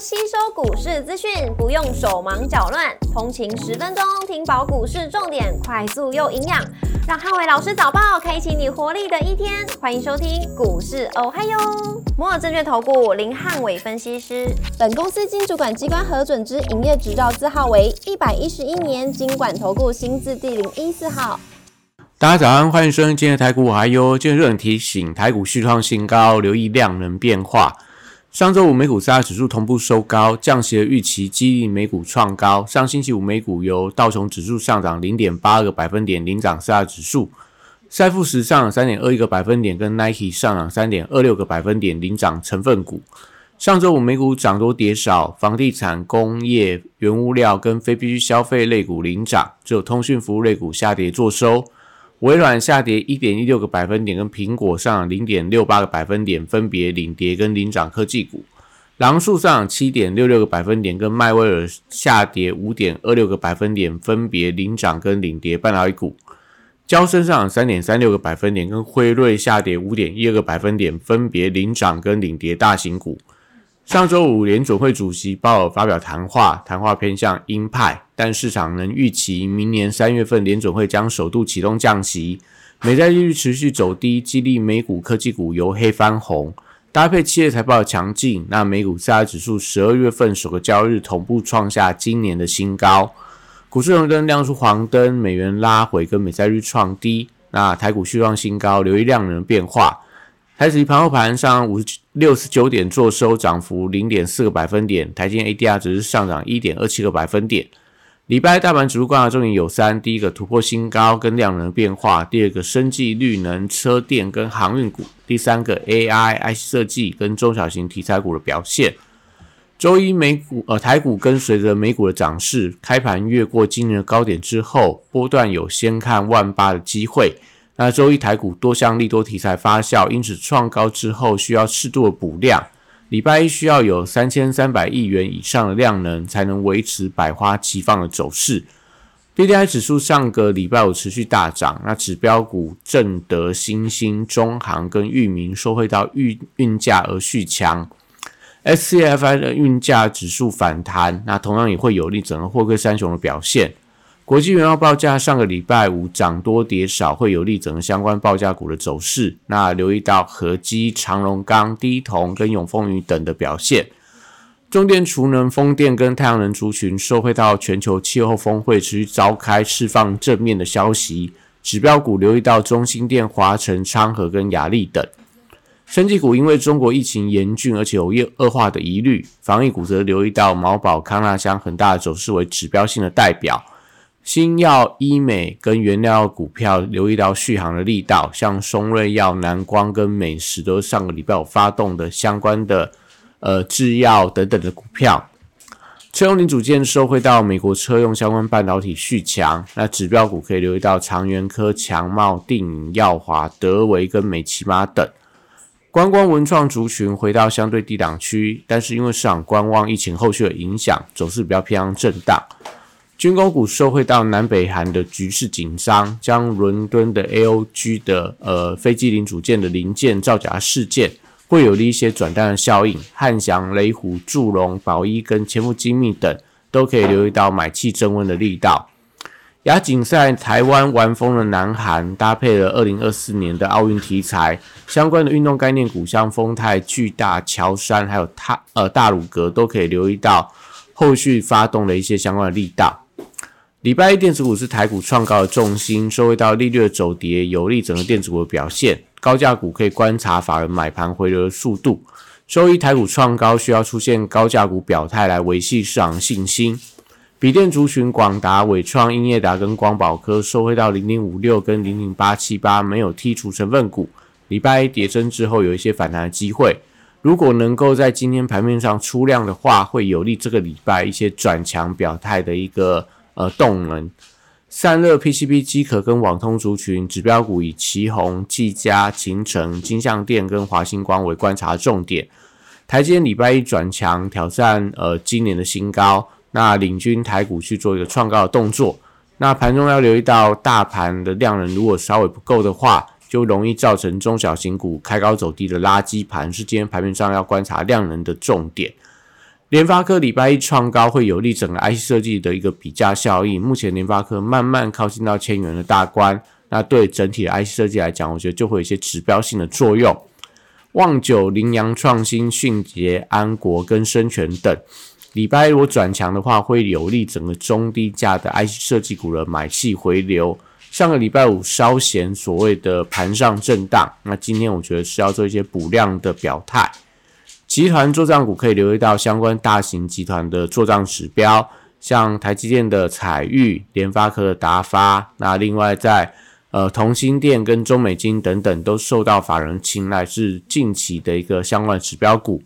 吸收股市资讯，不用手忙脚乱，通勤十分钟听饱股市重点，快速又营养，让汉伟老师早报开启你活力的一天。欢迎收听股市哦嗨哟，摩尔证券投顾林汉伟分析师，本公司经主管机关核准之营业执照字号为一百一十一年经管投顾新字第零一四号。大家早安，欢迎收听今天的台股还有今日热点提醒，台股续创新高，留意量能变化。上周五美股三大指数同步收高，降息的预期激励美股创高。上星期五美股由道琼指数上涨零点八个百分点领涨四大指数，赛富时上涨三点二一个百分点，跟 Nike 上涨三点二六个百分点领涨成分股。上周五美股涨多跌少，房地产、工业、原物料跟非必需消费类股领涨，只有通讯服务类股下跌做收。微软下跌一点一六个百分点，跟苹果上零点六八个百分点，分别领跌跟领涨科技股。狼树上七点六六个百分点，跟迈威尔下跌五点二六个百分点，分别领涨跟领跌半导体股。交生上三点三六个百分点，跟辉瑞下跌五点一二个百分点，分别领涨跟领跌大型股。上周五，联准会主席鲍尔发表谈话，谈话偏向鹰派，但市场能预期明年三月份联准会将首度启动降息，美债利率持续走低，激励美股科技股由黑翻红，搭配企业财报强劲，那美股四大指数十二月份首个交易日同步创下今年的新高，股市红灯亮出黄灯，美元拉回跟美债率创低，那台股续创新高，留意量能变化。台指盘后盘上五六十九点做收，涨幅零点四个百分点。台积 ADR 只是上涨一点二七个百分点。礼拜大盘指数观察重点有三：第一个突破新高跟量能变化；第二个生技绿能车电跟航运股；第三个 AI IC 设计跟中小型题材股的表现。周一美股呃台股跟随着美股的涨势，开盘越过今年的高点之后，波段有先看万八的机会。那周一台股多项利多题材发酵，因此创高之后需要适度的补量。礼拜一需要有三千三百亿元以上的量能，才能维持百花齐放的走势。B D I 指数上个礼拜五持续大涨，那指标股正德、新兴、中航跟域名收回到运运价而续强。S C F I 的运价指数反弹，那同样也会有利整个货柜三雄的表现。国际原油报价上个礼拜五涨多跌少，会有利整个相关报价股的走势。那留意到合基、长荣钢、低铜跟永丰余等的表现。中电、储能、风电跟太阳能族群受惠到全球气候峰会持续召开，释放正面的消息。指标股留意到中心电、华晨、昌河跟雅力等。生技股因为中国疫情严峻，而且有恶恶化的疑虑，防疫股则留意到毛宝、康纳香恒大的走势为指标性的代表。新药、医美跟原料股票留意到续航的力道，像松瑞药、南光跟美食都是上个礼拜有发动的相关的呃制药等等的股票。车用零组件收回到美国车用相关半导体续强，那指标股可以留意到长源科、强茂、定影、耀华、德维跟美骑马等。观光文创族群回到相对低档区，但是因为市场观望疫情后续的影响，走势比较偏向震荡。军工股受惠到南北韩的局势紧张，将伦敦的 AOG 的呃飞机零组件的零件造假事件，会有一些转单的效应。汉翔、雷虎、祝融、宝一跟千富精密等，都可以留意到买气增温的力道。亚锦赛台湾玩疯了南韩，搭配了二零二四年的奥运题材，相关的运动概念股，像丰泰、巨大、乔山，还有大呃大鲁阁，都可以留意到后续发动的一些相关的力道。礼拜一电子股是台股创高的重心，收回到利率的走跌，有利整个电子股的表现。高价股可以观察法人买盘回流的速度。周一台股创高，需要出现高价股表态来维系市场信心。笔电族群广达、伟创、英业达跟光宝科收回到零零五六跟零零八七八，没有剔除成分股。礼拜一跌升之后，有一些反弹的机会。如果能够在今天盘面上出量的话，会有利这个礼拜一些转强表态的一个。呃，动能散热 PCB 机壳跟网通族群指标股以旗宏、技嘉、秦城、金相电跟华星光为观察重点。台积电礼拜一转强，挑战呃今年的新高，那领军台股去做一个创高的动作。那盘中要留意到大盘的量能如果稍微不够的话，就容易造成中小型股开高走低的垃圾盘，是今天盘面上要观察量能的重点。联发科礼拜一创高，会有利整个 IC 设计的一个比价效应。目前联发科慢慢靠近到千元的大关，那对整体的 IC 设计来讲，我觉得就会有一些指标性的作用。旺九、羚羊创新、迅捷、安国跟深全等，礼拜如果转强的话，会有利整个中低价的 IC 设计股的买气回流。上个礼拜五稍显所谓的盘上震荡，那今天我觉得是要做一些补量的表态。集团做账股可以留意到相关大型集团的做账指标，像台积电的彩玉、联发科的达发，那另外在呃同心电跟中美金等等都受到法人青睐，是近期的一个相关指标股。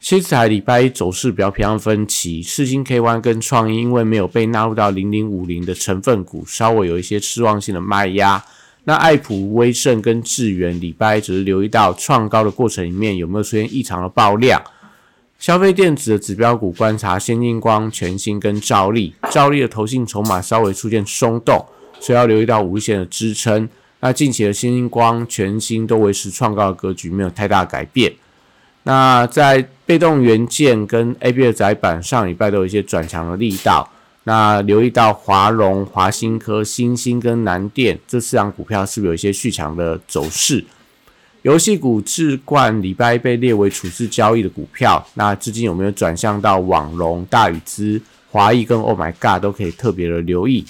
七彩礼拜一走势比较偏向分歧，世星 K Y 跟创意因为没有被纳入到零零五零的成分股，稍微有一些失望性的卖压。那爱普、威盛跟智源礼拜只是留意到创高的过程里面有没有出现异常的爆量。消费电子的指标股观察先进光、全新跟兆利，兆利的投信筹码稍微出现松动，所以要留意到五日线的支撑。那近期的先进光、全新都维持创高的格局，没有太大改变。那在被动元件跟 A B 的窄板上礼拜都有一些转强的力道。那留意到华荣、华新科、新兴跟南电这四档股票是不是有一些续强的走势？游戏股置冠礼拜被列为处置交易的股票，那资金有没有转向到网龙、大宇资、华谊跟 Oh My God 都可以特别的留意。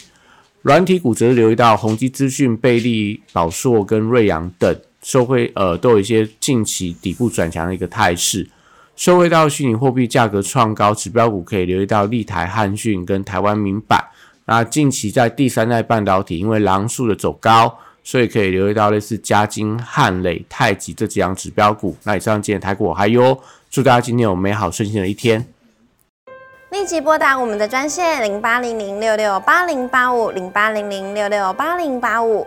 软体股则留意到宏基资讯、贝利、宝硕跟瑞阳等，收会呃都有一些近期底部转强的一个态势。收回到虚拟货币价格创高，指标股可以留意到立台汉讯跟台湾民版。那近期在第三代半导体，因为狼树的走高，所以可以留意到类似嘉金、汉磊、太极这几样指标股。那以上今天台股还有，祝大家今天有美好顺心的一天。立即拨打我们的专线零八零零六六八零八五零八零零六六八零八五。